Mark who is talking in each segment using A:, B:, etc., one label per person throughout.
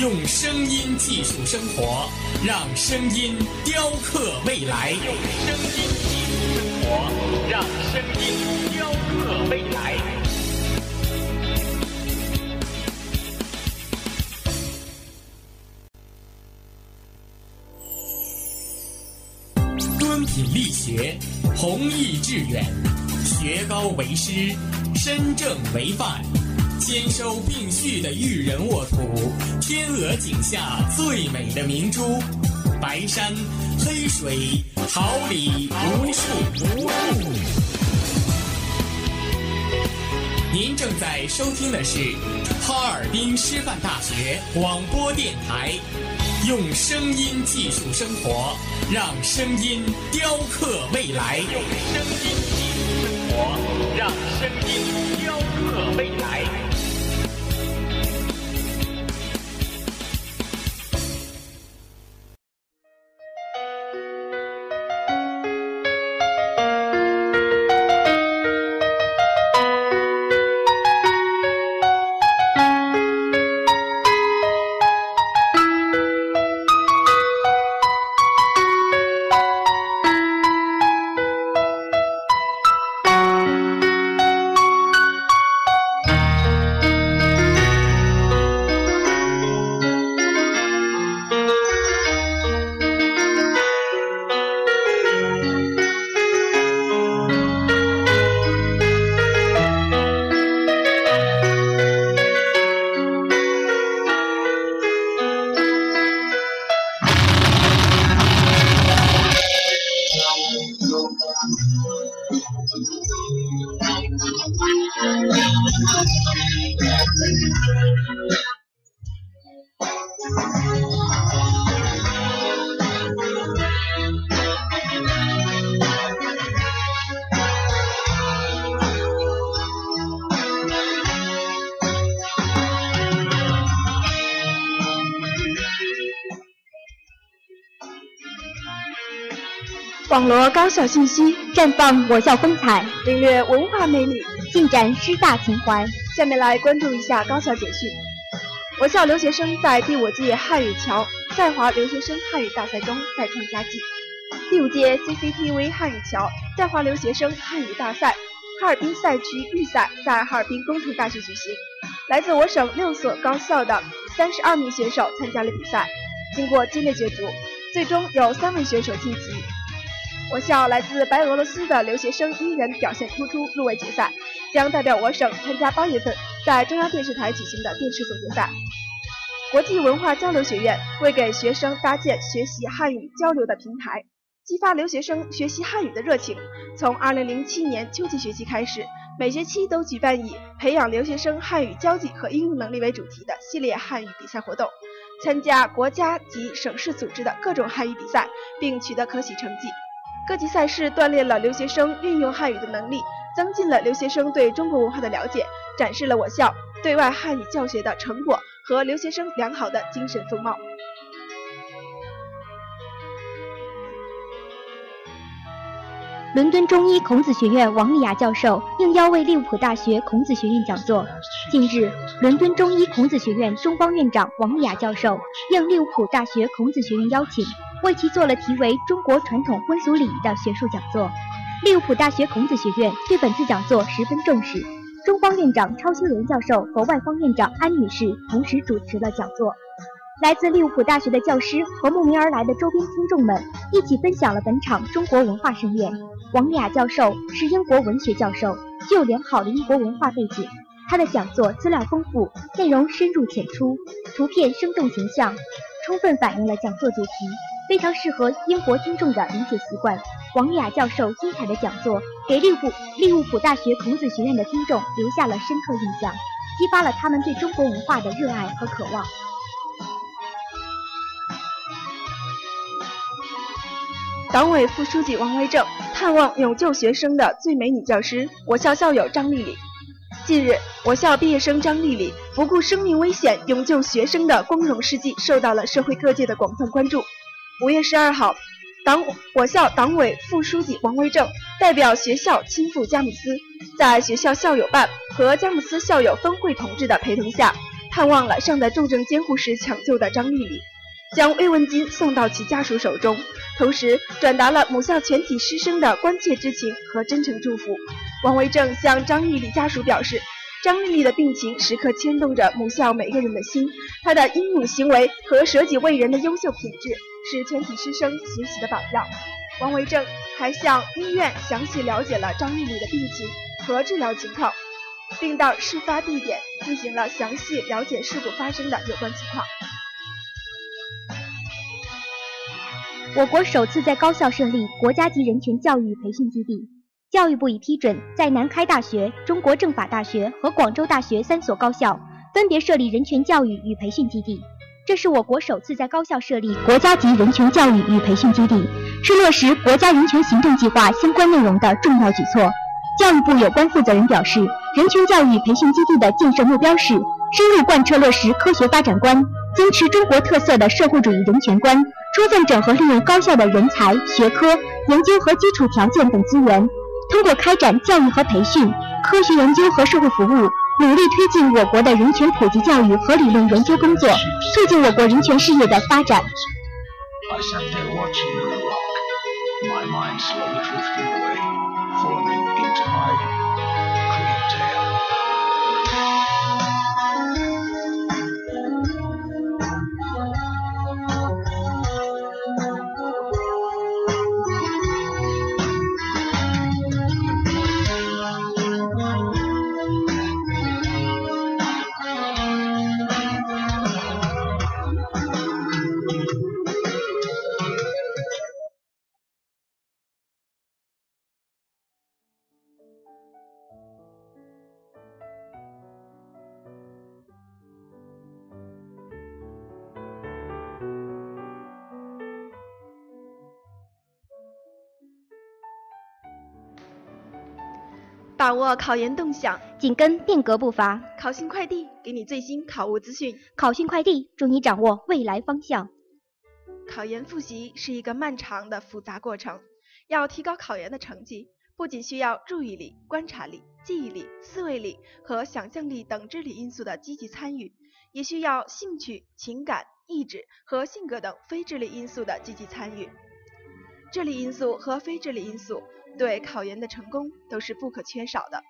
A: 用声音技术生活，让声音雕刻未来。用声音技术生活，让声音雕刻未来。敦品力学，弘毅致远，学高为师，身正为范。兼收并蓄的育人沃土，天鹅颈下最美的明珠，白山黑水，桃李无数无数。您正在收听的是哈尔滨师范大学广播电台，用声音技术生活，让声音雕刻未来。用声音技术生活，让声音雕刻未来。
B: 网罗高校信息，绽放我校风采，
C: 领略文化魅力，
B: 尽展师大情怀。
C: 下面来关注一下高校简讯。我校留学生在第五届汉语桥在华留学生汉语大赛中再创佳绩。第五届 CCTV 汉语桥在华留学生汉语大赛哈尔滨赛区预赛在哈尔滨工程大学举行，来自我省六所高校的三十二名选手参加了比赛，经过激烈角逐，最终有三位选手晋级。我校来自白俄罗斯的留学生一人表现突出，入围决赛，将代表我省参加八月份在中央电视台举行的电视总决赛。国际文化交流学院为给学生搭建学习汉语交流的平台，激发留学生学习汉语的热情。从2007年秋季学期开始，每学期都举办以培养留学生汉语交际和应用能力为主题的系列汉语比赛活动，参加国家级、省市组织的各种汉语比赛，并取得可喜成绩。各级赛事锻炼了留学生运用汉语的能力，增进了留学生对中国文化的了解，展示了我校对外汉语教学的成果和留学生良好的精神风貌。
B: 伦敦中医孔子学院王丽雅教授应邀为利物浦大学孔子学院讲座。近日，伦敦中医孔子学院中方院长王丽雅教授应利物浦大学孔子学院邀请。为其做了题为“中国传统婚俗礼仪”的学术讲座。利物浦大学孔子学院对本次讲座十分重视，中方院长超修仁教授和外方院长安女士同时主持了讲座。来自利物浦大学的教师和慕名而来的周边听众们一起分享了本场中国文化盛宴。王雅教授是英国文学教授，具有良好的英国文化背景。他的讲座资料丰富，内容深入浅出，图片生动形象，充分反映了讲座主题。非常适合英国听众的理解习惯。王雅教授精彩的讲座，给利物利物浦大学孔子学院的听众留下了深刻印象，激发了他们对中国文化的热爱和渴望。
C: 党委副书记王维正探望勇救学生的最美女教师，我校校友张丽丽。近日，我校毕业生张丽丽不顾生命危险勇救学生的光荣事迹，受到了社会各界的广泛关注。五月十二号，党我校党委副书记王维正代表学校亲赴佳木斯，在学校校友办和佳木斯校友分会同志的陪同下，探望了尚在重症监护室抢救的张丽丽。将慰问金送到其家属手中，同时转达了母校全体师生的关切之情和真诚祝福。王维正向张丽丽家属表示，张丽丽的病情时刻牵动着母校每个人的心，她的英勇行为和舍己为人的优秀品质是全体师生学习的榜样。王维正还向医院详细了解了张丽丽的病情和治疗情况，并到事发地点进行了详细了解事故发生的有关情况。
B: 我国首次在高校设立国家级人权教育培训基地，教育部已批准在南开大学、中国政法大学和广州大学三所高校分别设立人权教育与培训基地。这是我国首次在高校设立国家级人权教育与培训基地，是落实国家人权行动计划相关内容的重要举措。教育部有关负责人表示，人权教育培训基地的建设目标是深入贯彻落实科学发展观，坚持中国特色的社会主义人权观。充分整合利用高校的人才、学科、研究和基础条件等资源，通过开展教育和培训、科学研究和社会服务，努力推进我国的人权普及教育和理论研究工作，促进我国人权事业的发展。
C: 把握考研动向，
B: 紧跟变革步伐。
C: 考信快递给你最新考务资讯。
B: 考信快递助你掌握未来方向。
C: 考研复习是一个漫长的复杂过程，要提高考研的成绩，不仅需要注意力、观察力、记忆力、思维力和想象力等智力因素的积极参与，也需要兴趣、情感、意志和性格等非智力因素的积极参与。智力因素和非智力因素。对考研的成功都是不可缺少的。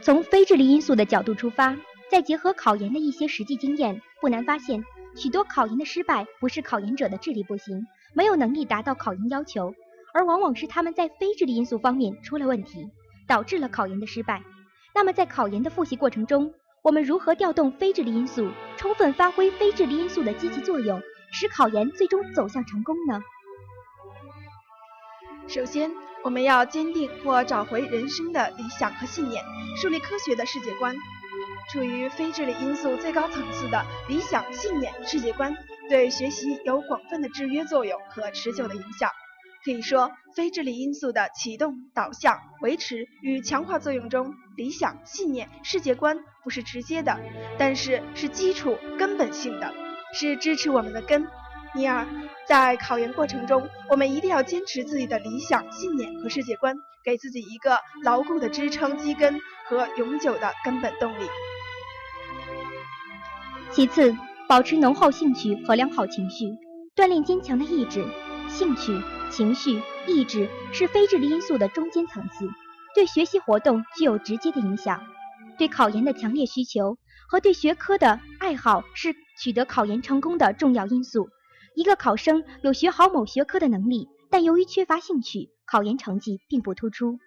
B: 从非智力因素的角度出发，再结合考研的一些实际经验，不难发现，许多考研的失败不是考研者的智力不行，没有能力达到考研要求，而往往是他们在非智力因素方面出了问题，导致了考研的失败。那么在考研的复习过程中，我们如何调动非智力因素，充分发挥非智力因素的积极作用，使考研最终走向成功呢？
C: 首先，我们要坚定或找回人生的理想和信念，树立科学的世界观。处于非智力因素最高层次的理想、信念、世界观，对学习有广泛的制约作用和持久的影响。可以说，非智力因素的启动、导向、维持与强化作用中，理想、信念、世界观不是直接的，但是是基础、根本性的，是支持我们的根。第二，在考研过程中，我们一定要坚持自己的理想、信念和世界观，给自己一个牢固的支撑基根和永久的根本动力。
B: 其次，保持浓厚兴趣和良好情绪，锻炼坚强的意志。兴趣、情绪、意志是非智力因素的中间层次，对学习活动具有直接的影响。对考研的强烈需求和对学科的爱好是取得考研成功的重要因素。一个考生有学好某学科的能力，但由于缺乏兴趣，考研成绩并不突出。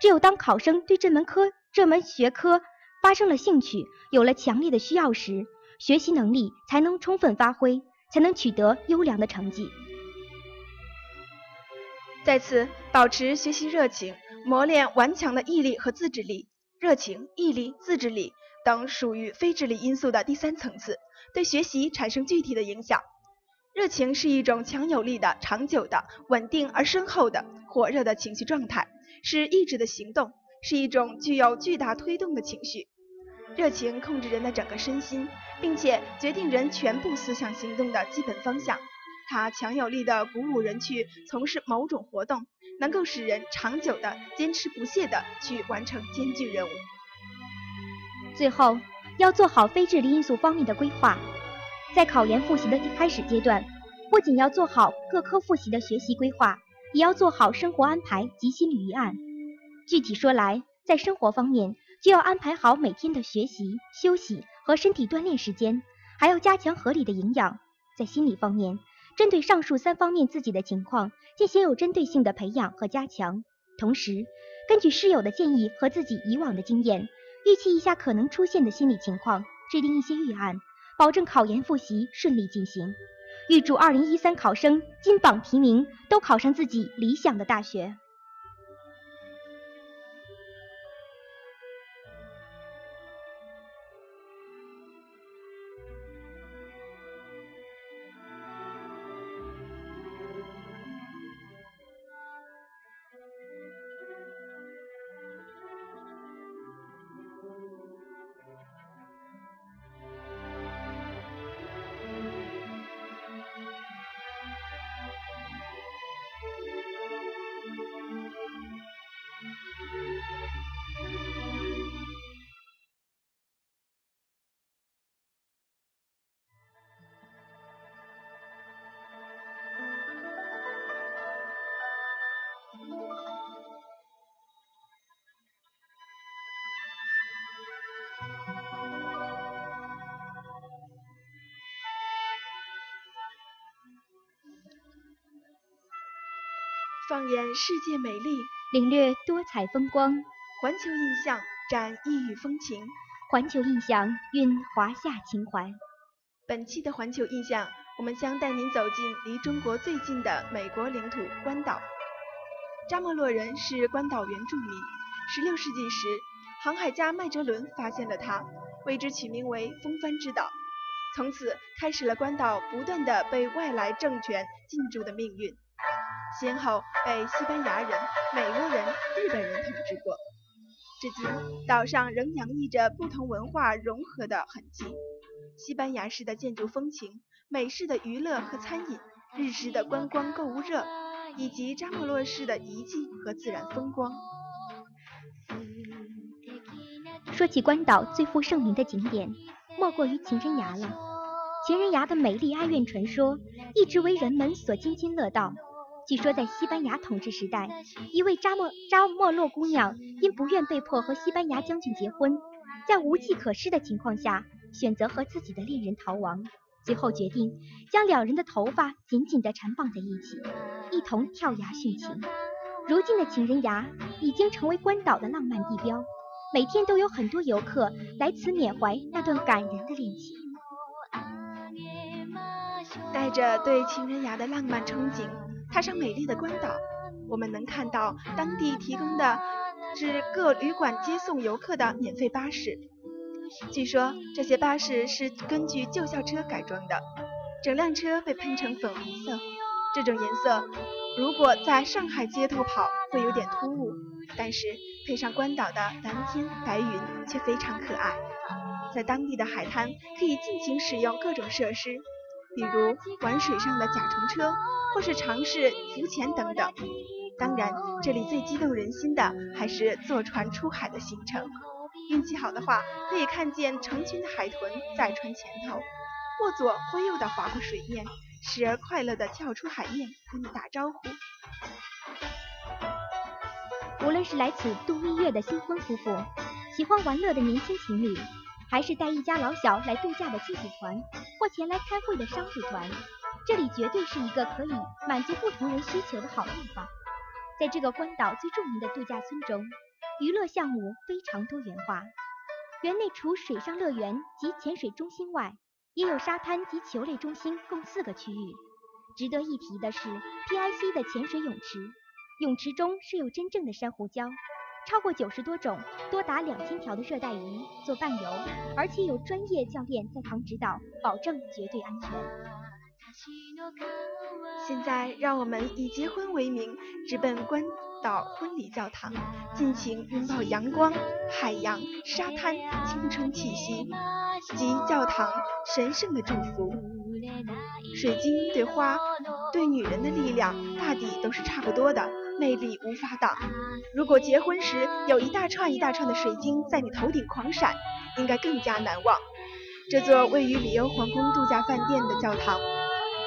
B: 只有当考生对这门科、这门学科发生了兴趣，有了强烈的需要时，学习能力才能充分发挥，才能取得优良的成绩。
C: 再次，保持学习热情，磨练顽强的毅力和自制力。热情、毅力、自制力等属于非智力因素的第三层次，对学习产生具体的影响。热情是一种强有力的、长久的、稳定而深厚的、火热的情绪状态，是意志的行动，是一种具有巨大推动的情绪。热情控制人的整个身心，并且决定人全部思想行动的基本方向。它强有力的鼓舞人去从事某种活动，能够使人长久的坚持不懈地去完成艰巨任务。
B: 最后，要做好非智力因素方面的规划。在考研复习的开始阶段，不仅要做好各科复习的学习规划，也要做好生活安排及心理预案。具体说来，在生活方面，就要安排好每天的学习、休息和身体锻炼时间，还要加强合理的营养。在心理方面，针对上述三方面自己的情况进行有针对性的培养和加强，同时根据师友的建议和自己以往的经验，预期一下可能出现的心理情况，制定一些预案。保证考研复习顺利进行，预祝二零一三考生金榜题名，都考上自己理想的大学。
C: 放眼世界美丽，
B: 领略多彩风光，
C: 环球印象展异域风情，
B: 环球印象蕴华夏情怀。
C: 本期的环球印象，我们将带您走进离中国最近的美国领土——关岛。扎莫洛人是关岛原住民。16世纪时，航海家麦哲伦发现了它，为之取名为“风帆之岛”。从此，开始了关岛不断的被外来政权进驻的命运。先后被西班牙人、美国人、日本人统治过，至今岛上仍洋溢着不同文化融合的痕迹：西班牙式的建筑风情、美式的娱乐和餐饮、日式的观光购物热，以及扎莫洛式的遗迹和自然风光。
B: 说起关岛最负盛名的景点，莫过于情人崖了。情人崖的美丽哀怨传说，一直为人们所津津乐道。据说在西班牙统治时代，一位扎莫扎莫洛姑娘因不愿被迫和西班牙将军结婚，在无计可施的情况下，选择和自己的恋人逃亡，最后决定将两人的头发紧紧地缠绑在一起，一同跳崖殉情。如今的情人崖已经成为关岛的浪漫地标，每天都有很多游客来此缅怀那段感人的恋情。
C: 带着对情人崖的浪漫憧憬。踏上美丽的关岛，我们能看到当地提供的至各旅馆接送游客的免费巴士。据说这些巴士是根据旧校车改装的，整辆车被喷成粉红色。这种颜色如果在上海街头跑会有点突兀，但是配上关岛的蓝天白云却非常可爱。在当地的海滩可以尽情使用各种设施，比如玩水上的甲虫车。或是尝试浮潜等等。当然，这里最激动人心的还是坐船出海的行程。运气好的话，可以看见成群的海豚在船前头，或左或右的划过水面，时而快乐的跳出海面和你打招呼。
B: 无论是来此度蜜月的新婚夫妇，喜欢玩乐的年轻情侣，还是带一家老小来度假的亲子团，或前来开会的商务团。这里绝对是一个可以满足不同人需求的好地方。在这个关岛最著名的度假村中，娱乐项目非常多元化。园内除水上乐园及潜水中心外，也有沙滩及球类中心共四个区域。值得一提的是，PIC 的潜水泳池，泳池中是有真正的珊瑚礁，超过九十多种、多达两千条的热带鱼做伴游，而且有专业教练在旁指导，保证绝对安全。
C: 现在，让我们以结婚为名，直奔关岛婚礼教堂，尽情拥抱阳光、海洋、沙滩、青春气息及教堂神圣的祝福。水晶对花、对女人的力量，大抵都是差不多的，魅力无法挡。如果结婚时有一大串一大串的水晶在你头顶狂闪，应该更加难忘。这座位于里欧皇宫度假饭店的教堂，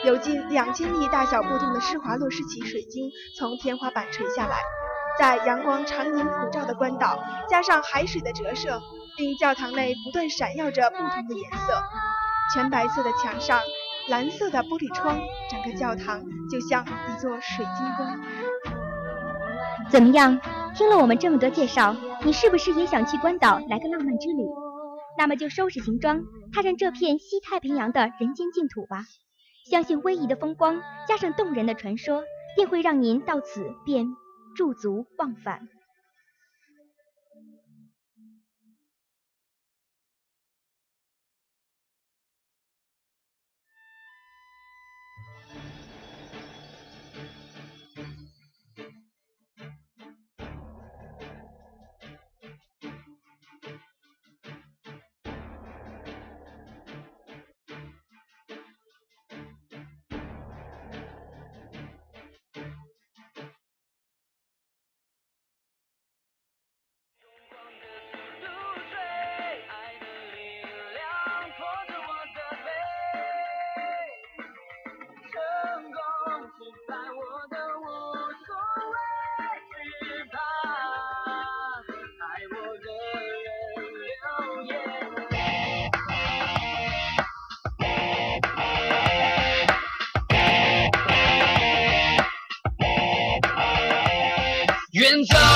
C: 有近两千粒大小不同的施华洛世奇水晶从天花板垂下来，在阳光常年普照的关岛，加上海水的折射，令教堂内不断闪耀着不同的颜色。全白色的墙上，蓝色的玻璃窗，整个教堂就像一座水晶宫。
B: 怎么样？听了我们这么多介绍，你是不是也想去关岛来个浪漫之旅？那么就收拾行装。踏上这片西太平洋的人间净土吧，相信威仪的风光加上动人的传说，定会让您到此便驻足忘返。
D: 远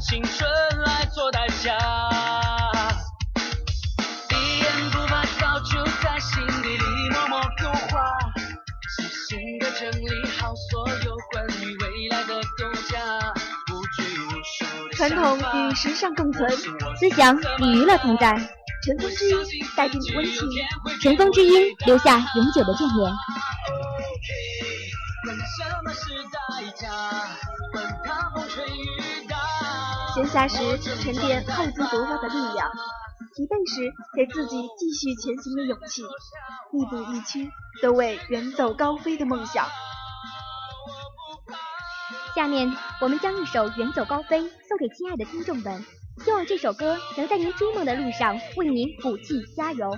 D: 青春来做代价。一言不发早就在心底里默默勾画，细心的整理好所有关于未来的构架，无拘无束的
C: 传统与时尚共存，
B: 思想与娱乐同在。
C: 尘封之音带给你温情，
B: 尘封之音留下永久的眷恋。
C: 闲暇时沉淀厚积薄发的力量，疲惫时给自己继续前行的勇气，一步一趋都为远走高飞的梦想。
B: 下面我们将一首《远走高飞》送给亲爱的听众们。希望这首歌能在您追梦的路上为您鼓气加油。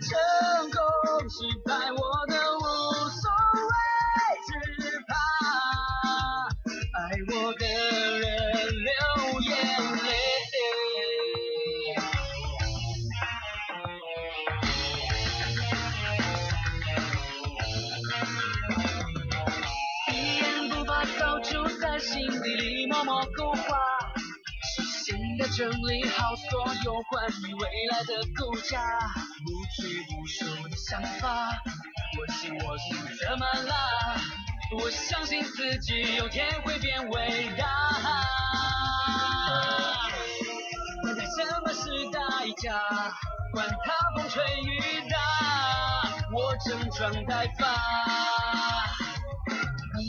D: 成功失败心底里默默勾画，细心的整理好所有关于未来的构架，无拘无束的想法。我信我心怎么啦？我相信自己有天会变伟大。管它什么是代价，管它风吹雨打，我整装待发。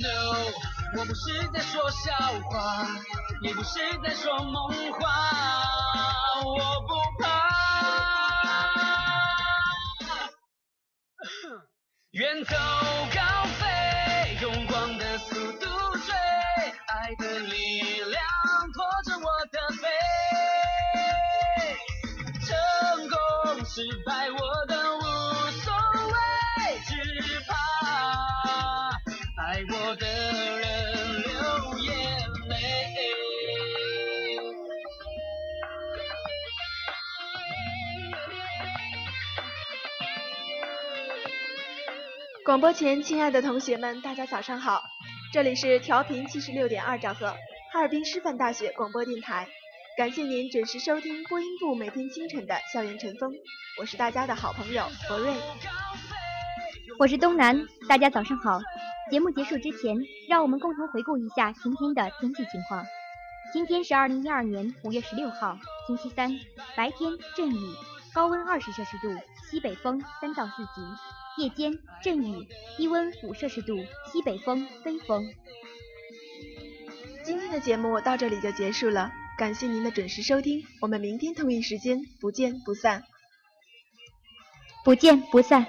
D: No，我不是在说笑话，也不是在说梦话，我不怕。远走高飞，用光的速度追，爱的力量
C: 广播前，亲爱的同学们，大家早上好！这里是调频七十六点二兆赫，哈尔滨师范大学广播电台。感谢您准时收听播音部每天清晨的校园晨风，我是大家的好朋友博瑞。
B: 我是东南，大家早上好。节目结束之前，让我们共同回顾一下今天的天气情况。今天是二零一二年五月十六号，星期三，白天阵雨，高温二十摄氏度，西北风三到四级。夜间阵雨，低温五摄氏度，西北风，微风。
C: 今天的节目到这里就结束了，感谢您的准时收听，我们明天同一时间不见不散。
B: 不见不散。